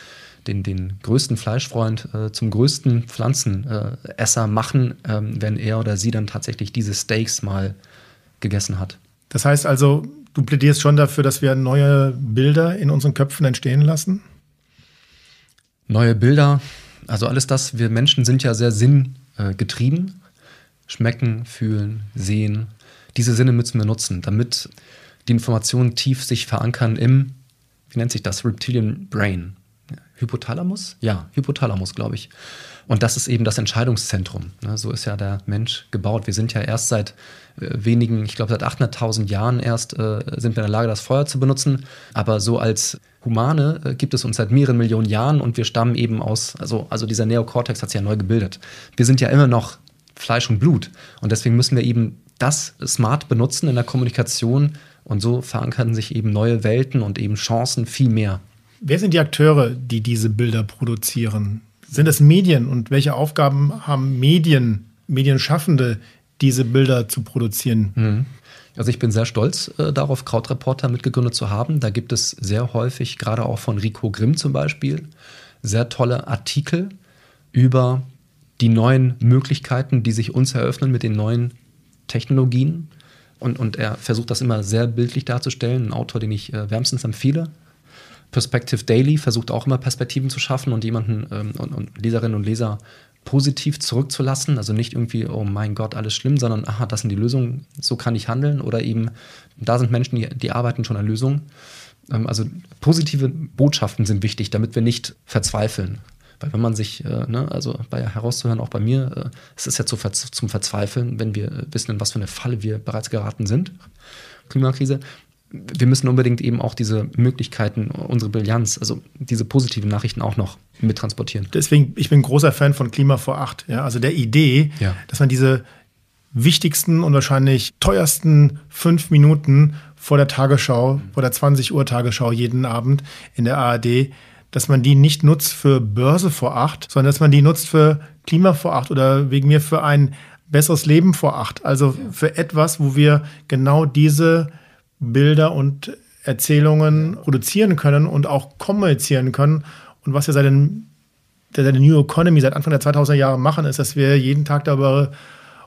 den, den größten Fleischfreund äh, zum größten Pflanzenesser machen, ähm, wenn er oder sie dann tatsächlich diese Steaks mal gegessen hat. Das heißt also, du plädierst schon dafür, dass wir neue Bilder in unseren Köpfen entstehen lassen? Neue Bilder, also alles das, wir Menschen sind ja sehr sinngetrieben. Schmecken, fühlen, sehen. Diese Sinne müssen wir nutzen, damit die Informationen tief sich verankern im, wie nennt sich das, Reptilian Brain. Hypothalamus? Ja, Hypothalamus, glaube ich. Und das ist eben das Entscheidungszentrum. Ne? So ist ja der Mensch gebaut. Wir sind ja erst seit äh, wenigen, ich glaube seit 800.000 Jahren erst, äh, sind wir in der Lage, das Feuer zu benutzen. Aber so als Humane äh, gibt es uns seit mehreren Millionen Jahren und wir stammen eben aus, also, also dieser Neokortex hat sich ja neu gebildet. Wir sind ja immer noch Fleisch und Blut. Und deswegen müssen wir eben das smart benutzen in der Kommunikation. Und so verankern sich eben neue Welten und eben Chancen viel mehr. Wer sind die Akteure, die diese Bilder produzieren? Sind es Medien und welche Aufgaben haben Medien, Medienschaffende, diese Bilder zu produzieren? Mhm. Also ich bin sehr stolz äh, darauf, Krautreporter mitgegründet zu haben. Da gibt es sehr häufig, gerade auch von Rico Grimm zum Beispiel, sehr tolle Artikel über die neuen Möglichkeiten, die sich uns eröffnen mit den neuen Technologien. Und, und er versucht das immer sehr bildlich darzustellen. Ein Autor, den ich äh, wärmstens empfehle. Perspective Daily versucht auch immer Perspektiven zu schaffen und jemanden ähm, und, und, Leserinnen und Leser positiv zurückzulassen. Also nicht irgendwie, oh mein Gott, alles schlimm, sondern aha, das sind die Lösungen, so kann ich handeln. Oder eben, da sind Menschen, die, die arbeiten schon an Lösungen. Ähm, also positive Botschaften sind wichtig, damit wir nicht verzweifeln. Weil wenn man sich, äh, ne, also bei herauszuhören, auch bei mir, äh, es ist ja zu, zum Verzweifeln, wenn wir wissen, in was für eine Falle wir bereits geraten sind. Klimakrise wir müssen unbedingt eben auch diese Möglichkeiten, unsere Brillanz, also diese positiven Nachrichten auch noch mittransportieren. Deswegen, ich bin großer Fan von Klima vor acht. Ja? Also der Idee, ja. dass man diese wichtigsten und wahrscheinlich teuersten fünf Minuten vor der Tagesschau, vor der 20 Uhr Tagesschau jeden Abend in der ARD, dass man die nicht nutzt für Börse vor acht, sondern dass man die nutzt für Klima vor acht oder wegen mir für ein besseres Leben vor acht. Also für etwas, wo wir genau diese Bilder und Erzählungen produzieren können und auch kommunizieren können. Und was wir seit, den, seit der New Economy seit Anfang der 2000er Jahre machen, ist, dass wir jeden Tag darüber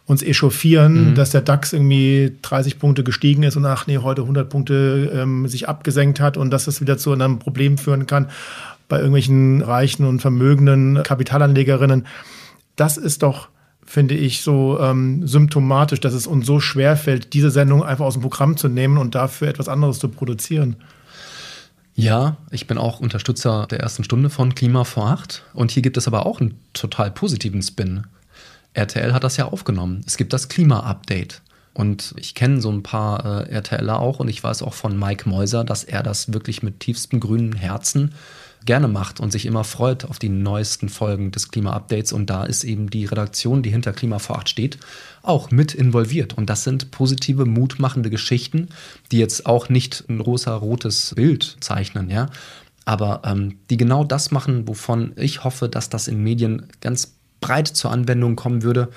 uns echauffieren, mhm. dass der DAX irgendwie 30 Punkte gestiegen ist und ach nee, heute 100 Punkte ähm, sich abgesenkt hat und dass das wieder zu einem Problem führen kann bei irgendwelchen reichen und vermögenden Kapitalanlegerinnen. Das ist doch finde ich, so ähm, symptomatisch, dass es uns so schwer fällt, diese Sendung einfach aus dem Programm zu nehmen und dafür etwas anderes zu produzieren. Ja, ich bin auch Unterstützer der ersten Stunde von Klima vor acht. Und hier gibt es aber auch einen total positiven Spin. RTL hat das ja aufgenommen. Es gibt das Klima-Update. Und ich kenne so ein paar äh, RTLer auch und ich weiß auch von Mike Mäuser, dass er das wirklich mit tiefstem grünen Herzen gerne macht und sich immer freut auf die neuesten Folgen des Klima-Updates. Und da ist eben die Redaktion, die hinter Klima vor Acht steht, auch mit involviert. Und das sind positive, mutmachende Geschichten, die jetzt auch nicht ein rosa-rotes Bild zeichnen, ja. Aber ähm, die genau das machen, wovon ich hoffe, dass das in Medien ganz breit zur Anwendung kommen würde,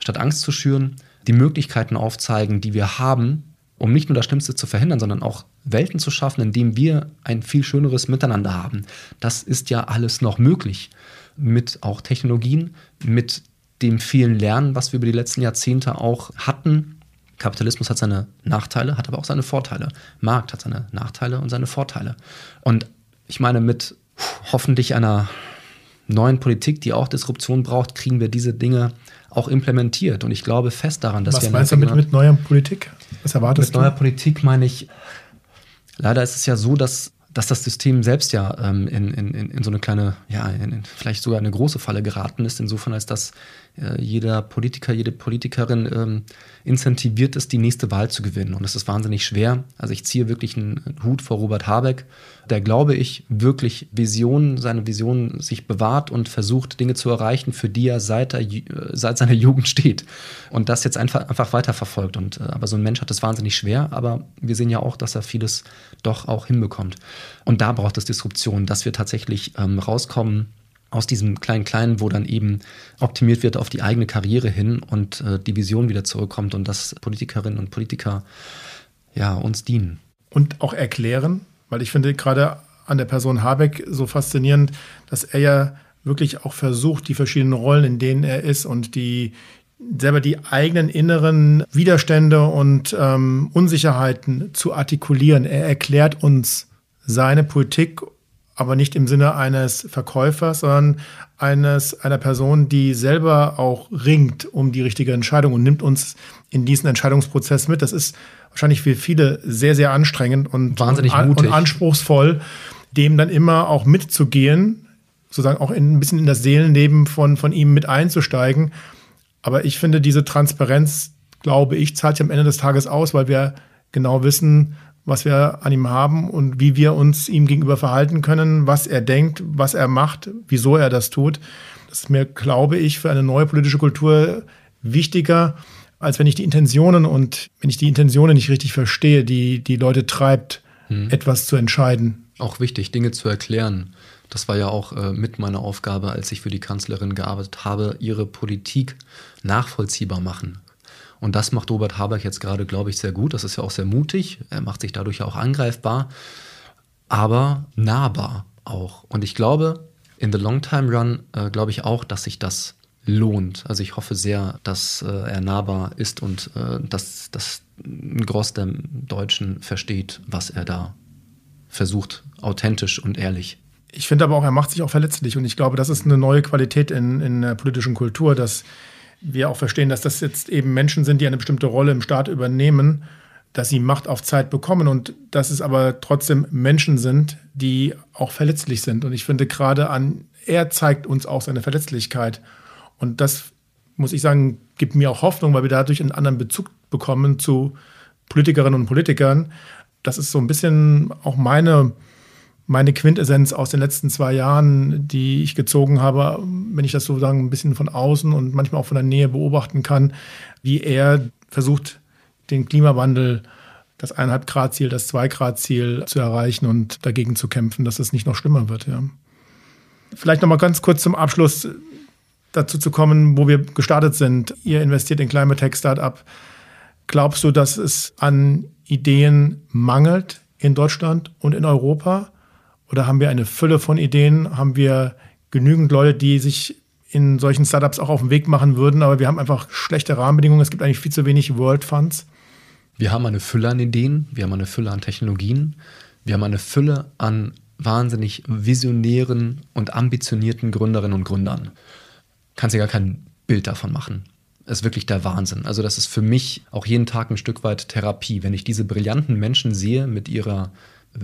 statt Angst zu schüren, die Möglichkeiten aufzeigen, die wir haben, um nicht nur das Schlimmste zu verhindern, sondern auch Welten zu schaffen, in denen wir ein viel schöneres Miteinander haben. Das ist ja alles noch möglich mit auch Technologien, mit dem vielen Lernen, was wir über die letzten Jahrzehnte auch hatten. Kapitalismus hat seine Nachteile, hat aber auch seine Vorteile. Markt hat seine Nachteile und seine Vorteile. Und ich meine, mit hoffentlich einer neuen Politik, die auch Disruption braucht, kriegen wir diese Dinge auch implementiert. Und ich glaube fest daran, dass Was wir. Was meinst du mit, mit neuer Politik? Was erwartest mit du? Mit neuer Politik meine ich, leider ist es ja so, dass dass das System selbst ja ähm, in, in, in so eine kleine, ja, in, vielleicht sogar eine große Falle geraten ist, insofern als dass äh, jeder Politiker, jede Politikerin ähm, incentiviert ist, die nächste Wahl zu gewinnen. Und das ist wahnsinnig schwer. Also ich ziehe wirklich einen Hut vor Robert Habeck, der, glaube ich, wirklich Visionen, seine Visionen sich bewahrt und versucht, Dinge zu erreichen, für die er seit, der, äh, seit seiner Jugend steht. Und das jetzt einfach, einfach weiterverfolgt. Und, äh, aber so ein Mensch hat es wahnsinnig schwer, aber wir sehen ja auch, dass er vieles doch auch hinbekommt. Und da braucht es Disruption, dass wir tatsächlich ähm, rauskommen aus diesem kleinen Kleinen, wo dann eben optimiert wird auf die eigene Karriere hin und äh, die Vision wieder zurückkommt und dass Politikerinnen und Politiker ja uns dienen. Und auch erklären, weil ich finde gerade an der Person Habeck so faszinierend, dass er ja wirklich auch versucht, die verschiedenen Rollen, in denen er ist und die selber die eigenen inneren Widerstände und ähm, Unsicherheiten zu artikulieren. Er erklärt uns seine Politik aber nicht im Sinne eines Verkäufers, sondern eines, einer Person, die selber auch ringt um die richtige Entscheidung und nimmt uns in diesen Entscheidungsprozess mit. Das ist wahrscheinlich für viele sehr, sehr anstrengend und, Wahnsinnig mutig. und anspruchsvoll, dem dann immer auch mitzugehen, sozusagen auch in, ein bisschen in das Seelenleben von, von ihm mit einzusteigen. Aber ich finde, diese Transparenz, glaube ich, zahlt sich am Ende des Tages aus, weil wir genau wissen, was wir an ihm haben und wie wir uns ihm gegenüber verhalten können, was er denkt, was er macht, wieso er das tut. Das ist mir, glaube ich, für eine neue politische Kultur wichtiger, als wenn ich die Intentionen und wenn ich die Intentionen nicht richtig verstehe, die die Leute treibt, hm. etwas zu entscheiden. Auch wichtig, Dinge zu erklären. Das war ja auch äh, mit meiner Aufgabe, als ich für die Kanzlerin gearbeitet habe, ihre Politik nachvollziehbar machen. Und das macht Robert Habeck jetzt gerade, glaube ich, sehr gut. Das ist ja auch sehr mutig. Er macht sich dadurch ja auch angreifbar, aber nahbar auch. Und ich glaube, in the long time run, äh, glaube ich auch, dass sich das lohnt. Also ich hoffe sehr, dass äh, er nahbar ist und äh, dass, dass ein Groß der Deutschen versteht, was er da versucht, authentisch und ehrlich. Ich finde aber auch, er macht sich auch verletzlich und ich glaube, das ist eine neue Qualität in, in der politischen Kultur, dass wir auch verstehen, dass das jetzt eben Menschen sind, die eine bestimmte Rolle im Staat übernehmen, dass sie Macht auf Zeit bekommen und dass es aber trotzdem Menschen sind, die auch verletzlich sind. Und ich finde gerade an, er zeigt uns auch seine Verletzlichkeit. Und das, muss ich sagen, gibt mir auch Hoffnung, weil wir dadurch einen anderen Bezug bekommen zu Politikerinnen und Politikern. Das ist so ein bisschen auch meine meine Quintessenz aus den letzten zwei Jahren, die ich gezogen habe, wenn ich das so sagen, ein bisschen von außen und manchmal auch von der Nähe beobachten kann, wie er versucht, den Klimawandel, das 1,5 Grad Ziel, das 2 Grad Ziel zu erreichen und dagegen zu kämpfen, dass es nicht noch schlimmer wird. Ja. Vielleicht noch mal ganz kurz zum Abschluss dazu zu kommen, wo wir gestartet sind. Ihr investiert in Climate Tech Startup. Glaubst du, dass es an Ideen mangelt in Deutschland und in Europa? Oder haben wir eine Fülle von Ideen? Haben wir genügend Leute, die sich in solchen Startups auch auf den Weg machen würden, aber wir haben einfach schlechte Rahmenbedingungen. Es gibt eigentlich viel zu wenig World Funds. Wir haben eine Fülle an Ideen, wir haben eine Fülle an Technologien, wir haben eine Fülle an wahnsinnig visionären und ambitionierten Gründerinnen und Gründern. Kannst dir gar kein Bild davon machen. Das ist wirklich der Wahnsinn. Also das ist für mich auch jeden Tag ein Stück weit Therapie, wenn ich diese brillanten Menschen sehe mit ihrer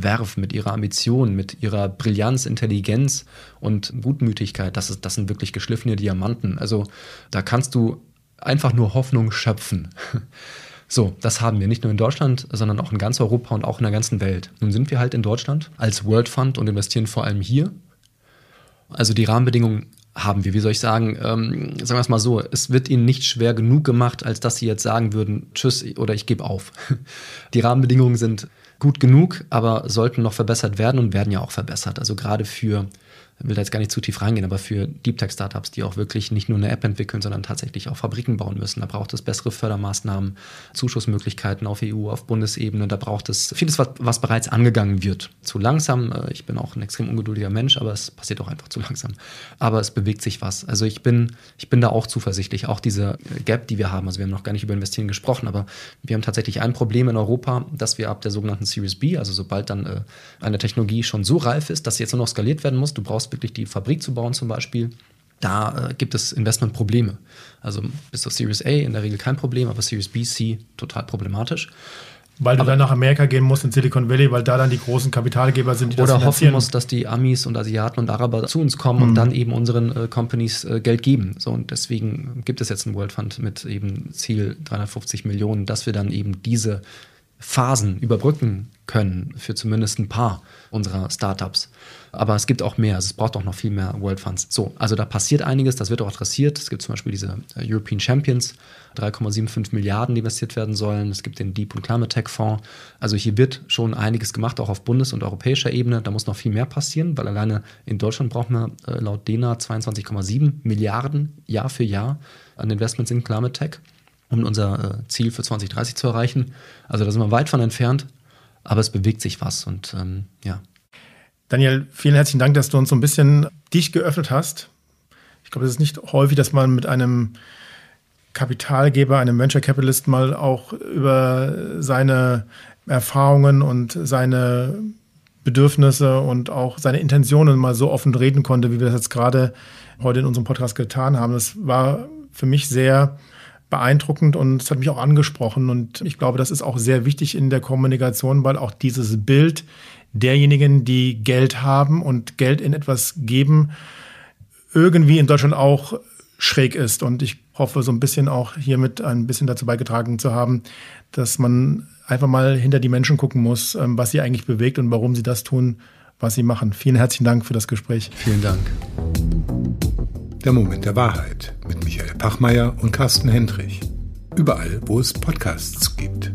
Werf, mit ihrer Ambition, mit ihrer Brillanz, Intelligenz und Gutmütigkeit, das, ist, das sind wirklich geschliffene Diamanten. Also da kannst du einfach nur Hoffnung schöpfen. So, das haben wir nicht nur in Deutschland, sondern auch in ganz Europa und auch in der ganzen Welt. Nun sind wir halt in Deutschland als World Fund und investieren vor allem hier. Also die Rahmenbedingungen haben wir, wie soll ich sagen, ähm, sagen wir es mal so, es wird ihnen nicht schwer genug gemacht, als dass sie jetzt sagen würden, tschüss oder ich gebe auf. Die Rahmenbedingungen sind gut genug, aber sollten noch verbessert werden und werden ja auch verbessert. Also gerade für will da jetzt gar nicht zu tief reingehen, aber für Deep Tech Startups, die auch wirklich nicht nur eine App entwickeln, sondern tatsächlich auch Fabriken bauen müssen, da braucht es bessere Fördermaßnahmen, Zuschussmöglichkeiten auf EU, auf Bundesebene, da braucht es vieles, was, was bereits angegangen wird. Zu langsam, äh, ich bin auch ein extrem ungeduldiger Mensch, aber es passiert auch einfach zu langsam. Aber es bewegt sich was. Also ich bin, ich bin da auch zuversichtlich. Auch diese Gap, die wir haben, also wir haben noch gar nicht über Investieren gesprochen, aber wir haben tatsächlich ein Problem in Europa, dass wir ab der sogenannten Series B, also sobald dann äh, eine Technologie schon so reif ist, dass sie jetzt nur noch skaliert werden muss, du brauchst wirklich die Fabrik zu bauen zum Beispiel, da äh, gibt es Investmentprobleme. Also bis zur Series A in der Regel kein Problem, aber Series B, C total problematisch. Weil du aber, dann nach Amerika gehen musst in Silicon Valley, weil da dann die großen Kapitalgeber sind, die das Oder hoffen musst, dass die Amis und Asiaten und Araber zu uns kommen mhm. und dann eben unseren äh, Companies äh, Geld geben. So, und deswegen gibt es jetzt einen World Fund mit eben Ziel 350 Millionen, dass wir dann eben diese Phasen überbrücken können für zumindest ein paar unserer Startups. Aber es gibt auch mehr, also es braucht auch noch viel mehr World Funds. So, also da passiert einiges, das wird auch adressiert. Es gibt zum Beispiel diese äh, European Champions, 3,75 Milliarden, die investiert werden sollen. Es gibt den Deep und Climate Tech Fonds. Also hier wird schon einiges gemacht, auch auf bundes- und europäischer Ebene. Da muss noch viel mehr passieren, weil alleine in Deutschland brauchen wir äh, laut DENA 22,7 Milliarden Jahr für Jahr an Investments in Climate Tech um unser äh, Ziel für 2030 zu erreichen. Also da sind wir weit von entfernt, aber es bewegt sich was und ähm, ja. Daniel, vielen herzlichen Dank, dass du uns so ein bisschen dich geöffnet hast. Ich glaube, es ist nicht häufig, dass man mit einem Kapitalgeber, einem Venture Capitalist mal auch über seine Erfahrungen und seine Bedürfnisse und auch seine Intentionen mal so offen reden konnte, wie wir das jetzt gerade heute in unserem Podcast getan haben. Das war für mich sehr beeindruckend und es hat mich auch angesprochen. Und ich glaube, das ist auch sehr wichtig in der Kommunikation, weil auch dieses Bild derjenigen, die Geld haben und Geld in etwas geben, irgendwie in Deutschland auch schräg ist. Und ich hoffe, so ein bisschen auch hiermit ein bisschen dazu beigetragen zu haben, dass man einfach mal hinter die Menschen gucken muss, ähm, was sie eigentlich bewegt und warum sie das tun, was sie machen. Vielen herzlichen Dank für das Gespräch. Vielen Dank. Der Moment der Wahrheit mit Michael Pachmeier und Carsten Hendrich. Überall, wo es Podcasts gibt.